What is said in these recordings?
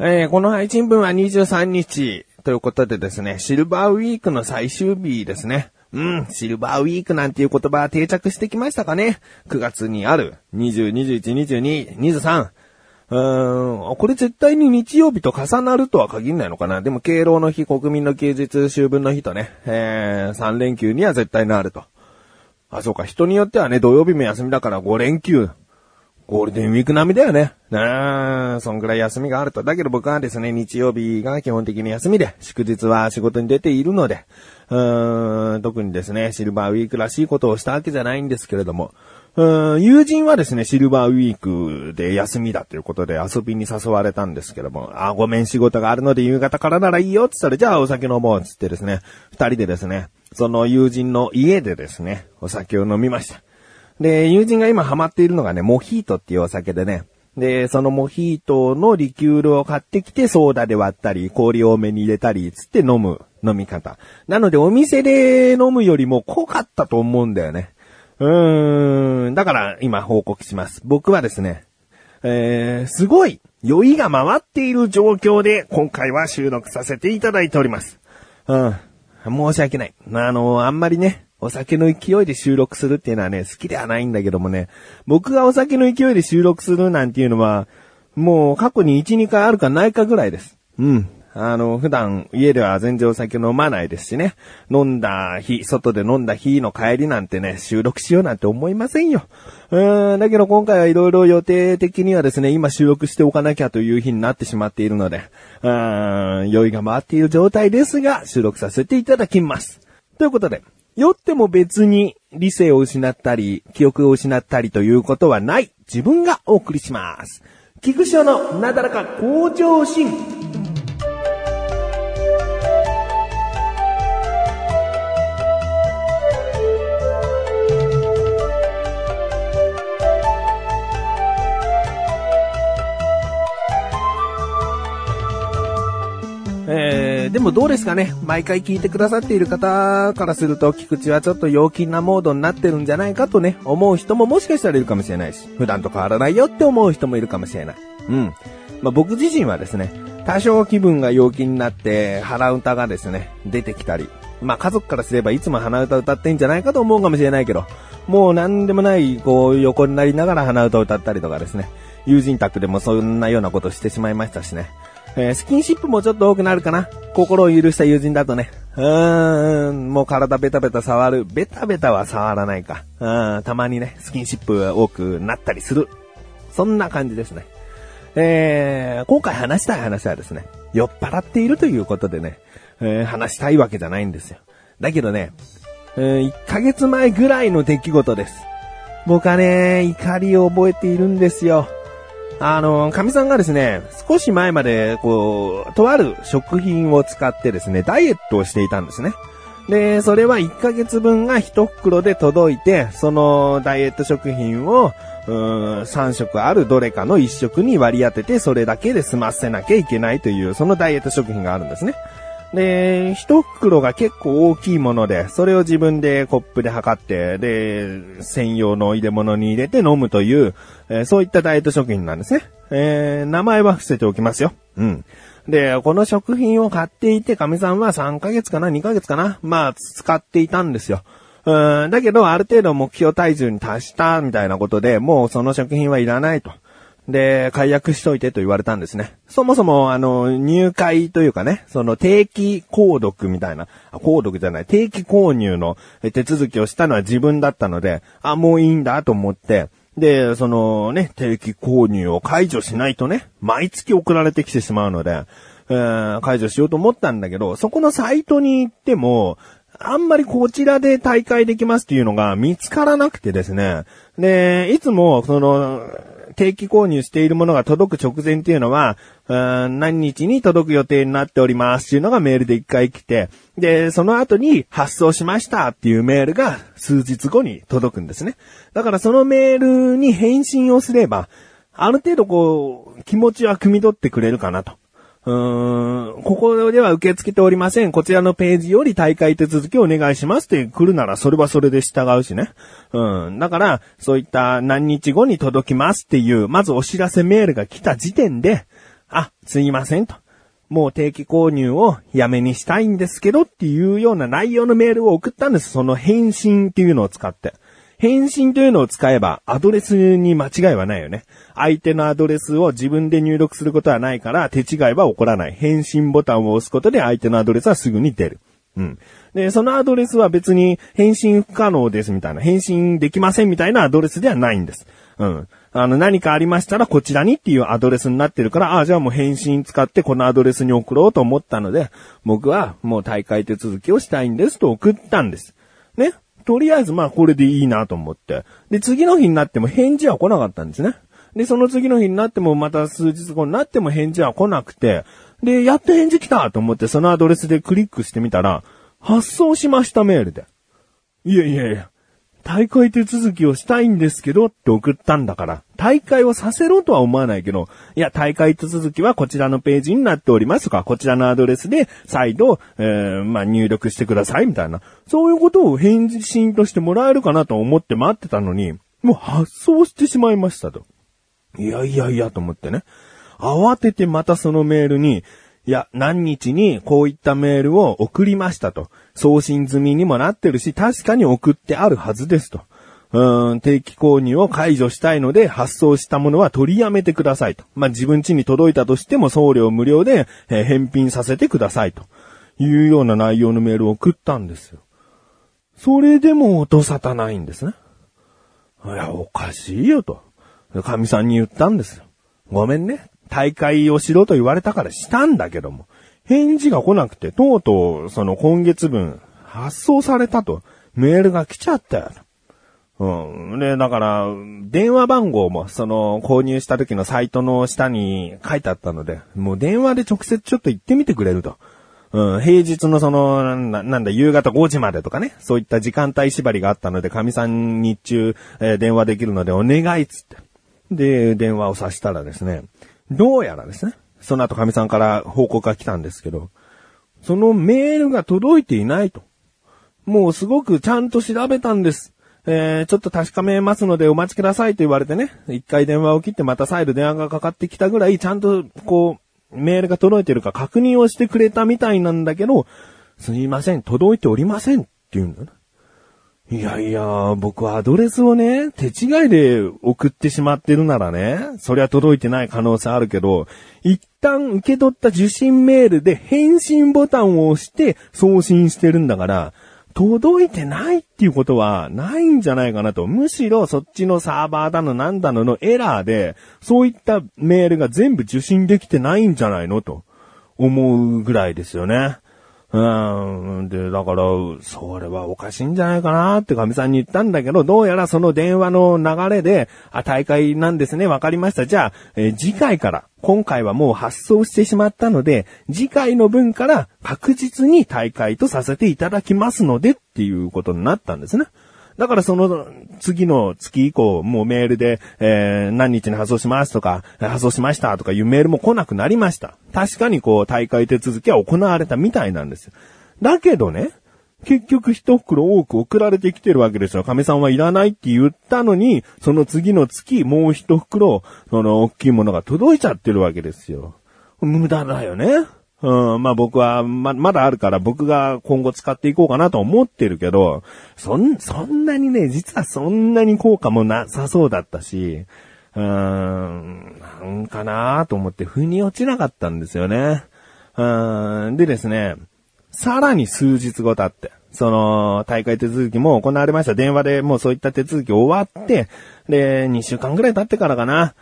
えーこの配信分は23日ということでですね、シルバーウィークの最終日ですね。うん、シルバーウィークなんていう言葉は定着してきましたかね ?9 月にある20、21、22、23。うーん、これ絶対に日曜日と重なるとは限らないのかなでも敬老の日、国民の休日、秋分の日とね、えー、3連休には絶対なると。あ、そうか、人によってはね、土曜日も休みだから5連休。ゴールデンウィーク並みだよね。なあ、そんぐらい休みがあると。だけど僕はですね、日曜日が基本的に休みで、祝日は仕事に出ているので、うーん、特にですね、シルバーウィークらしいことをしたわけじゃないんですけれども、うん、友人はですね、シルバーウィークで休みだということで遊びに誘われたんですけども、あ、ごめん仕事があるので夕方からならいいよって言ったら、じゃあお酒飲もうってってですね、二人でですね、その友人の家でですね、お酒を飲みました。で、友人が今ハマっているのがね、モヒートっていうお酒でね、で、そのモヒートのリキュールを買ってきてソーダで割ったり、氷多めに入れたり、つって飲む飲み方。なのでお店で飲むよりも濃かったと思うんだよね。うーん、だから今報告します。僕はですね、えー、すごい酔いが回っている状況で今回は収録させていただいております。うん。申し訳ない。あの、あんまりね、お酒の勢いで収録するっていうのはね、好きではないんだけどもね、僕がお酒の勢いで収録するなんていうのは、もう過去に1、2回あるかないかぐらいです。うん。あの、普段家では全然お酒飲まないですしね。飲んだ日、外で飲んだ日の帰りなんてね、収録しようなんて思いませんよ。うん、だけど今回はいろいろ予定的にはですね、今収録しておかなきゃという日になってしまっているので、うん、酔いが回っている状態ですが、収録させていただきます。ということで、酔っても別に理性を失ったり、記憶を失ったりということはない自分がお送りします。菊章のなだらか向上心。でもどうですかね？毎回聞いてくださっている方からすると、菊池はちょっと陽気なモードになってるんじゃないかとね、思う人ももしかしたらいるかもしれないし、普段と変わらないよって思う人もいるかもしれない。うん。まあ、僕自身はですね、多少気分が陽気になって、腹歌がですね、出てきたり、まあ、家族からすればいつも鼻歌歌ってんじゃないかと思うかもしれないけど、もう何でもない、こう、横になりながら鼻歌歌ったりとかですね、友人宅でもそんなようなことしてしまいましたしね。えースキンシップもちょっと多くなるかな。心を許した友人だとね。うーん、もう体ベタベタ触る。ベタベタは触らないか。うん、たまにね、スキンシップ多くなったりする。そんな感じですね。えー、今回話したい話はですね、酔っ払っているということでね、えー話したいわけじゃないんですよ。だけどね、えー1ヶ月前ぐらいの出来事です。僕はね、怒りを覚えているんですよ。あの、神さんがですね、少し前まで、こう、とある食品を使ってですね、ダイエットをしていたんですね。で、それは1ヶ月分が1袋で届いて、そのダイエット食品を、うーん、3食あるどれかの1食に割り当てて、それだけで済ませなきゃいけないという、そのダイエット食品があるんですね。で、一袋が結構大きいもので、それを自分でコップで測って、で、専用の入れ物に入れて飲むという、えーそういったダイエット食品なんですね。えー名前は伏せておきますよ。うん。で、この食品を買っていて、神さんは3ヶ月かな ?2 ヶ月かなまあ、使っていたんですよ。うん、だけど、ある程度目標体重に達したみたいなことで、もうその食品はいらないと。で、解約しといてと言われたんですね。そもそも、あの、入会というかね、その定期購読みたいな、あ購読じゃない、定期購入の手続きをしたのは自分だったので、あ、もういいんだと思って、で、そのね、定期購入を解除しないとね、毎月送られてきてしまうので、えー解除しようと思ったんだけど、そこのサイトに行っても、あんまりこちらで大会できますっていうのが見つからなくてですね。で、いつも、その、定期購入しているものが届く直前っていうのは、うん何日に届く予定になっておりますっていうのがメールで一回来て、で、その後に発送しましたっていうメールが数日後に届くんですね。だからそのメールに返信をすれば、ある程度こう、気持ちは汲み取ってくれるかなと。うーん、ここでは受け付けておりません。こちらのページより大会手続きをお願いしますって来るならそれはそれで従うしね。うん。だから、そういった何日後に届きますっていう、まずお知らせメールが来た時点で、あ、すいませんと。もう定期購入をやめにしたいんですけどっていうような内容のメールを送ったんです。その返信っていうのを使って。返信というのを使えばアドレスに間違いはないよね。相手のアドレスを自分で入力することはないから手違いは起こらない。返信ボタンを押すことで相手のアドレスはすぐに出る。うん。で、そのアドレスは別に返信不可能ですみたいな、返信できませんみたいなアドレスではないんです。うん。あの、何かありましたらこちらにっていうアドレスになってるから、ああ、じゃあもう返信使ってこのアドレスに送ろうと思ったので、僕はもう大会手続きをしたいんですと送ったんです。ね。とりあえずまあこれでいいなと思って。で、次の日になっても返事は来なかったんですね。で、その次の日になってもまた数日後になっても返事は来なくて、で、やっと返事来たと思ってそのアドレスでクリックしてみたら、発送しましたメールで。いやいやいや、大会手続きをしたいんですけどって送ったんだから、大会をさせろとは思わないけど、いや、大会手続きはこちらのページになっておりますとか、こちらのアドレスで再度、えー、まあ、入力してくださいみたいな、そういうことを返信としてもらえるかなと思って待ってたのに、もう発送してしまいましたと。いやいやいやと思ってね。慌ててまたそのメールに、いや、何日にこういったメールを送りましたと。送信済みにもなってるし、確かに送ってあるはずですと。うん、定期購入を解除したいので、発送したものは取りやめてくださいと。まあ、自分家に届いたとしても送料無料で、え、返品させてくださいと。いうような内容のメールを送ったんですよ。それでも音沙汰ないんですね。いや、おかしいよと。神さんに言ったんですよ。ごめんね。大会をしろと言われたからしたんだけども、返事が来なくて、とうとう、その今月分、発送されたと、メールが来ちゃったよ。うん。で、だから、電話番号も、その、購入した時のサイトの下に書いてあったので、もう電話で直接ちょっと行ってみてくれると。うん、平日のその、ななんだ、夕方5時までとかね、そういった時間帯縛りがあったので、神さん日中、えー、電話できるのでお願いっつって。で、電話をさしたらですね、どうやらですね、その後神さんから報告が来たんですけど、そのメールが届いていないと。もうすごくちゃんと調べたんです。えー、ちょっと確かめますのでお待ちくださいと言われてね、一回電話を切ってまた再度電話がかかってきたぐらい、ちゃんとこう、メールが届いてるか確認をしてくれたみたいなんだけど、すいません、届いておりませんって言うんだな。いやいや、僕はアドレスをね、手違いで送ってしまってるならね、そりゃ届いてない可能性あるけど、一旦受け取った受信メールで返信ボタンを押して送信してるんだから、届いてないっていうことはないんじゃないかなと。むしろそっちのサーバーだのなんだののエラーで、そういったメールが全部受信できてないんじゃないのと思うぐらいですよね。うん。で、だから、それはおかしいんじゃないかなって神さんに言ったんだけど、どうやらその電話の流れで、あ、大会なんですね、わかりました。じゃあ、えー、次回から、今回はもう発送してしまったので、次回の分から確実に大会とさせていただきますのでっていうことになったんですね。だからその次の月以降、もうメールで、えー、何日に発送しますとか、発送しましたとかいうメールも来なくなりました。確かにこう、大会手続きは行われたみたいなんです。だけどね、結局一袋多く送られてきてるわけですよ。亀さんはいらないって言ったのに、その次の月、もう一袋、その大きいものが届いちゃってるわけですよ。無駄だよね。うん、まあ僕は、ま、まだあるから僕が今後使っていこうかなと思ってるけど、そん、そんなにね、実はそんなに効果もなさそうだったし、うーん、なんかなと思って腑に落ちなかったんですよね。うーん、でですね、さらに数日後経って、その、大会手続きも行われました。電話でもうそういった手続き終わって、で、2週間ぐらい経ってからかな。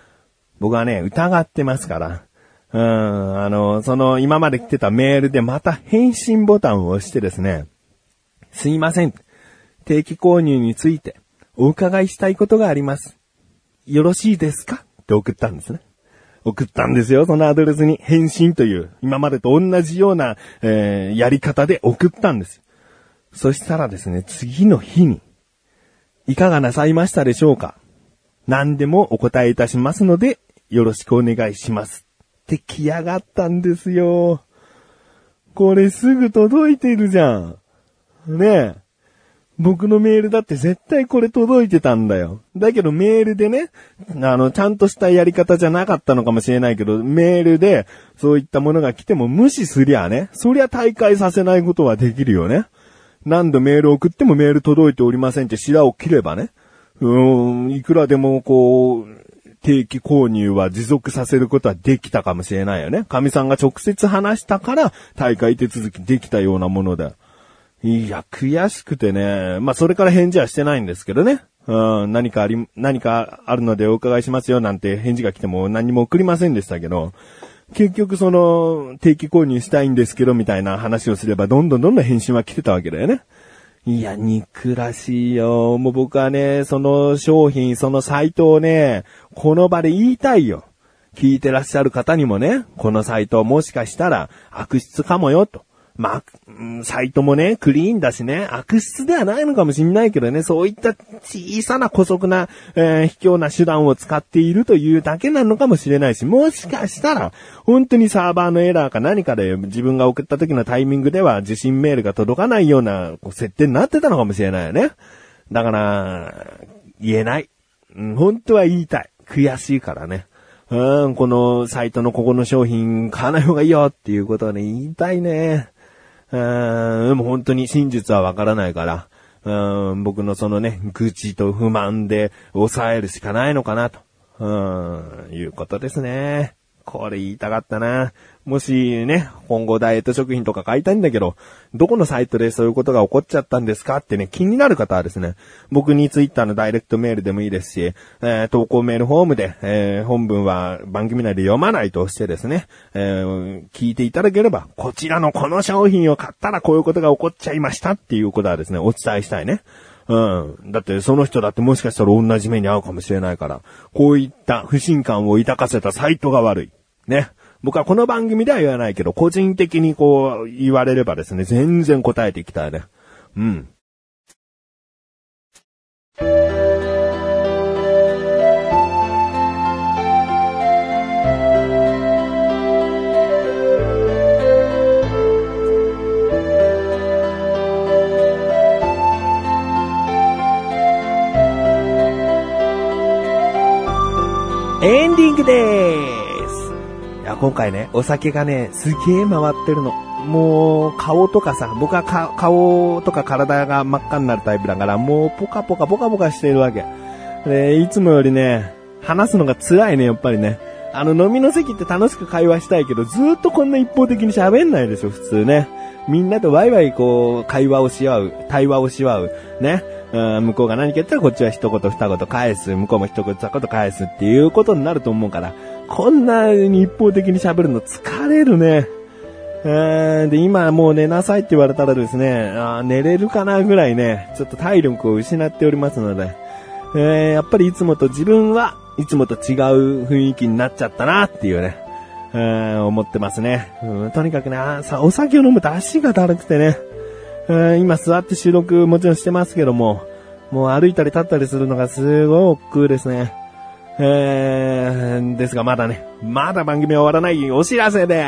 僕はね、疑ってますから。うん、あの、その今まで来てたメールでまた返信ボタンを押してですね、すいません。定期購入についてお伺いしたいことがあります。よろしいですか？って送ったんですね。送ったんですよ、そのアドレスに返信という、今までと同じような、えー、やり方で送ったんです。そしたらですね、次の日に、いかがなさいましたでしょうか？何でもお答えいたしますので、よろしくお願いします。ってきやがったんですよ。これすぐ届いてるじゃん。ねえ。僕のメールだって絶対これ届いてたんだよ。だけどメールでね、あの、ちゃんとしたやり方じゃなかったのかもしれないけど、メールでそういったものが来ても無視すりゃね、そりゃ大会させないことはできるよね。何度メール送ってもメール届いておりませんって白を切ればね、うーん、いくらでもこう、定期購入は持続させることはできたかもしれないよね。神さんが直接話したから大会手続きできたようなものだ。いや、悔しくてね。まあ、それから返事はしてないんですけどね。うん、何かあり、何かあるのでお伺いしますよなんて返事が来ても何も送りませんでしたけど、結局その、定期購入したいんですけどみたいな話をすればどんどんどんどん返信は来てたわけだよね。いや、憎らしいよ。もう僕はね、その商品、そのサイトをね、この場で言いたいよ。聞いてらっしゃる方にもね、このサイトもしかしたら悪質かもよと。まあ、サイトもね、クリーンだしね、悪質ではないのかもしんないけどね、そういった小さな古速な、えー、卑怯な手段を使っているというだけなのかもしれないし、もしかしたら、本当にサーバーのエラーか何かで自分が送った時のタイミングでは受信メールが届かないような設定になってたのかもしれないよね。だから、言えない。うん、本当は言いたい。悔しいからね。うん、このサイトのここの商品買わない方がいいよっていうことはね、言いたいね。うん、でも本当に真実はわからないから、うん、僕のそのね、愚痴と不満で抑えるしかないのかなと、うん、いうことですね。これ言いたかったな。もしね、今後ダイエット食品とか買いたいんだけど、どこのサイトでそういうことが起こっちゃったんですかってね、気になる方はですね、僕にツイッターのダイレクトメールでもいいですし、えー、投稿メールフォームで、えー、本文は番組内で読まないとしてですね、えー、聞いていただければ、こちらのこの商品を買ったらこういうことが起こっちゃいましたっていうことはですね、お伝えしたいね。うん。だってその人だってもしかしたら同じ目に遭うかもしれないから、こういった不信感を抱かせたサイトが悪い。ね。僕はこの番組では言わないけど、個人的にこう言われればですね、全然答えていきたいね。うん。エンディングでーすや今回ね、お酒がね、すげえ回ってるの。もう、顔とかさ、僕は顔とか体が真っ赤になるタイプだから、もうポカポカポカポカしてるわけ。で、いつもよりね、話すのが辛いね、やっぱりね。あの、飲みの席って楽しく会話したいけど、ずっとこんな一方的に喋んないでしょ、普通ね。みんなとワイワイこう、会話をし合う、対話をし合う、ね。向こうが何か言ったらこっちは一言二言返す、向こうも一言二言返すっていうことになると思うから、こんなに一方的に喋るの疲れるね。で、今もう寝なさいって言われたらですね、あ寝れるかなぐらいね、ちょっと体力を失っておりますので、えー、やっぱりいつもと自分はいつもと違う雰囲気になっちゃったなっていうね、えー、思ってますね、うん。とにかくね、お酒を飲むと足がだるくてね、え、今座って収録もちろんしてますけども、もう歩いたり立ったりするのがすごい億劫ですね。えー、ですがまだね、まだ番組は終わらないお知らせで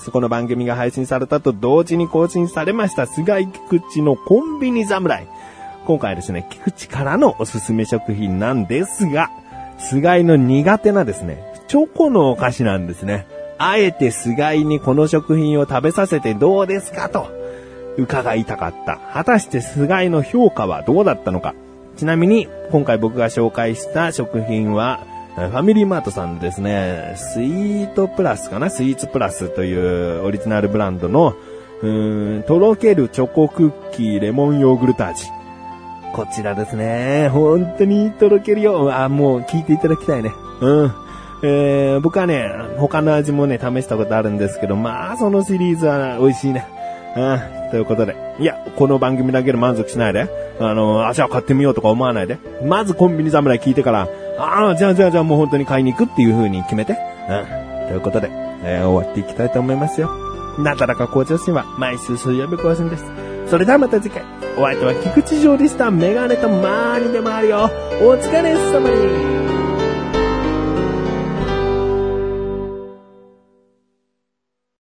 す。この番組が配信されたと同時に更新されました菅井菊池のコンビニ侍。今回はですね、菊池からのおすすめ食品なんですが、菅井の苦手なですね、チョコのお菓子なんですね。あえて菅井にこの食品を食べさせてどうですかと伺いたかった。果たして菅井の評価はどうだったのか。ちなみに、今回僕が紹介した食品は、ファミリーマートさんのですね、スイートプラスかな？スイーツプラスというオリジナルブランドの、うーん、とろけるチョコクッキーレモンヨーグルト味。こちらですね。本当にとろけるよ。あ、もう聞いていただきたいね。うん。えー、僕はね、他の味もね、試したことあるんですけど、まあ、そのシリーズは美味しいね。うん。ということで。いや、この番組だけで満足しないで。あの、あ、じゃあ買ってみようとか思わないで。まずコンビニ侍聞いてから、ああ、じゃあじゃあじゃあもう本当に買いに行くっていう風に決めて。うん。ということで、えー、終わっていきたいと思いますよ。なだらか向上心は毎週水曜日更新です。それではまた次回。お相手は菊池城でした。メガネと周りでもあるよ。お疲れ様に。